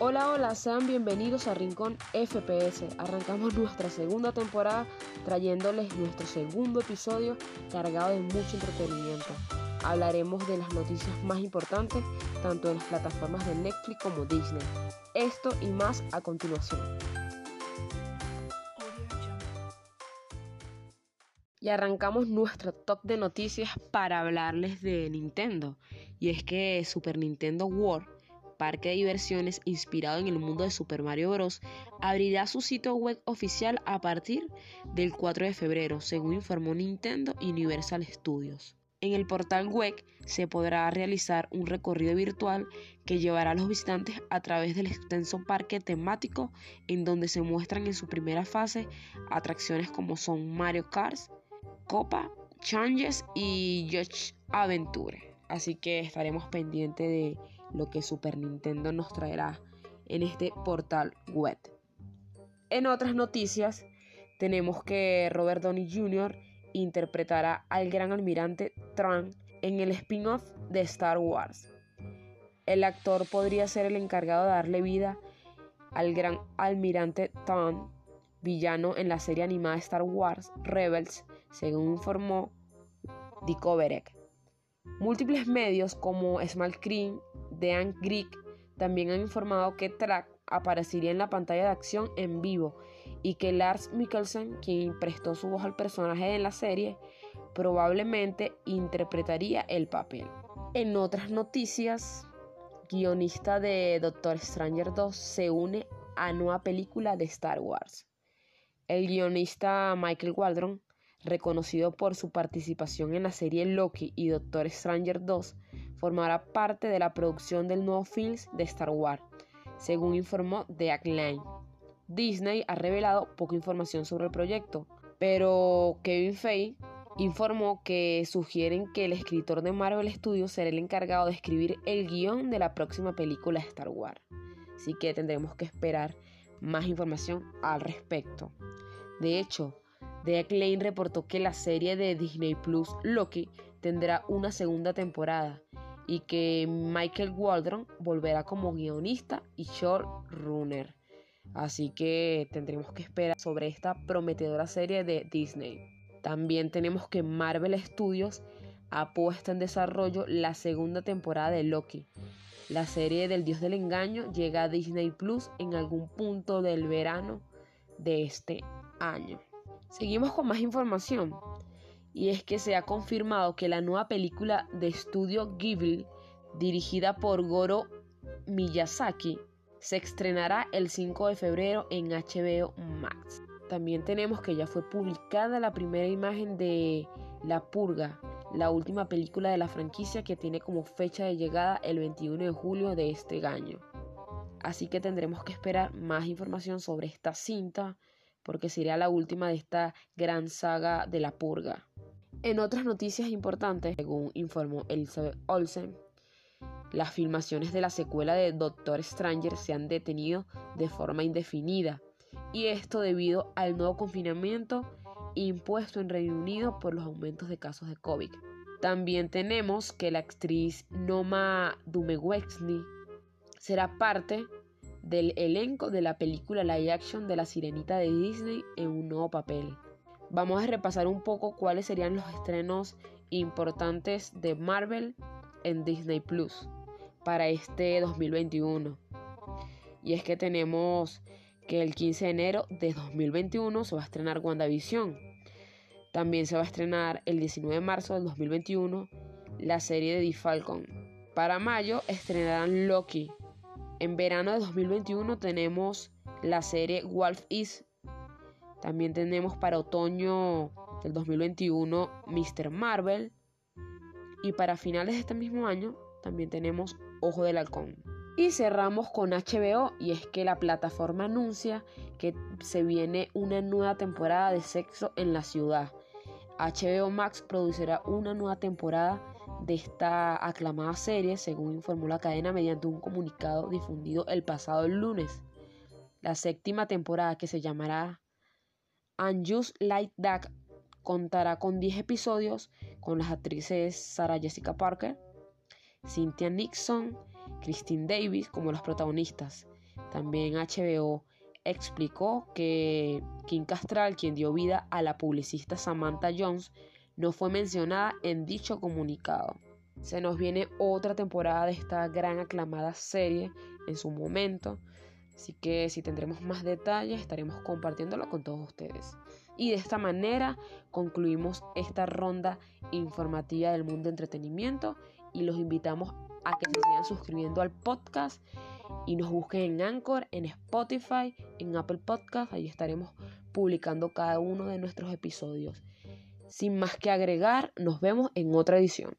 Hola, hola, sean bienvenidos a Rincón FPS. Arrancamos nuestra segunda temporada trayéndoles nuestro segundo episodio cargado de mucho entretenimiento. Hablaremos de las noticias más importantes tanto en las plataformas de Netflix como Disney. Esto y más a continuación. Y arrancamos nuestro top de noticias para hablarles de Nintendo. Y es que Super Nintendo World parque de diversiones inspirado en el mundo de Super Mario Bros. abrirá su sitio web oficial a partir del 4 de febrero, según informó Nintendo Universal Studios. En el portal web se podrá realizar un recorrido virtual que llevará a los visitantes a través del extenso parque temático en donde se muestran en su primera fase atracciones como son Mario Kart, Copa, Changes y Yoshi Adventure. Así que estaremos pendientes de lo que Super Nintendo nos traerá en este portal web. En otras noticias, tenemos que Robert Downey Jr. interpretará al gran almirante Tran en el spin-off de Star Wars. El actor podría ser el encargado de darle vida al gran almirante Tran, villano en la serie animada Star Wars Rebels, según informó Dikoverek. Múltiples medios como Small Cream, The Greek también han informado que Track aparecería en la pantalla de acción en vivo y que Lars Mikkelsen, quien prestó su voz al personaje en la serie, probablemente interpretaría el papel. En otras noticias, guionista de Doctor Stranger 2 se une a nueva película de Star Wars. El guionista Michael Waldron reconocido por su participación en la serie Loki y Doctor Stranger 2, formará parte de la producción del nuevo film de Star Wars, según informó The Acclaim. Disney ha revelado poca información sobre el proyecto, pero Kevin Feige informó que sugieren que el escritor de Marvel Studios será el encargado de escribir el guion de la próxima película de Star Wars. Así que tendremos que esperar más información al respecto. De hecho, The Acclaim reportó que la serie de Disney Plus Loki tendrá una segunda temporada y que Michael Waldron volverá como guionista y showrunner. Así que tendremos que esperar sobre esta prometedora serie de Disney. También tenemos que Marvel Studios ha puesto en desarrollo la segunda temporada de Loki. La serie del Dios del Engaño llega a Disney Plus en algún punto del verano de este año. Seguimos con más información. Y es que se ha confirmado que la nueva película de estudio Ghibli, dirigida por Goro Miyazaki, se estrenará el 5 de febrero en HBO Max. También tenemos que ya fue publicada la primera imagen de La Purga, la última película de la franquicia que tiene como fecha de llegada el 21 de julio de este año. Así que tendremos que esperar más información sobre esta cinta porque sería la última de esta gran saga de la purga. En otras noticias importantes, según informó Elizabeth Olsen, las filmaciones de la secuela de Doctor Stranger se han detenido de forma indefinida, y esto debido al nuevo confinamiento impuesto en Reino Unido por los aumentos de casos de COVID. También tenemos que la actriz Noma Dumewexny será parte del elenco de la película live action de la sirenita de Disney en un nuevo papel. Vamos a repasar un poco cuáles serían los estrenos importantes de Marvel en Disney Plus para este 2021. Y es que tenemos que el 15 de enero de 2021 se va a estrenar WandaVision. También se va a estrenar el 19 de marzo del 2021 la serie de The Falcon. Para mayo estrenarán Loki, en verano de 2021 tenemos la serie Wolf Is. También tenemos para otoño del 2021 Mr. Marvel. Y para finales de este mismo año también tenemos Ojo del Halcón. Y cerramos con HBO y es que la plataforma anuncia que se viene una nueva temporada de Sexo en la Ciudad. HBO Max producirá una nueva temporada de esta aclamada serie, según informó la cadena mediante un comunicado difundido el pasado lunes. La séptima temporada, que se llamará And Just Like That, contará con 10 episodios con las actrices Sarah Jessica Parker, Cynthia Nixon, Christine Davis como las protagonistas. También HBO explicó que Kim Castral, quien dio vida a la publicista Samantha Jones, no fue mencionada en dicho comunicado. Se nos viene otra temporada de esta gran aclamada serie en su momento. Así que si tendremos más detalles estaremos compartiéndolo con todos ustedes. Y de esta manera concluimos esta ronda informativa del mundo de entretenimiento y los invitamos a que se sigan suscribiendo al podcast y nos busquen en Anchor, en Spotify, en Apple Podcast. Ahí estaremos publicando cada uno de nuestros episodios. Sin más que agregar, nos vemos en otra edición.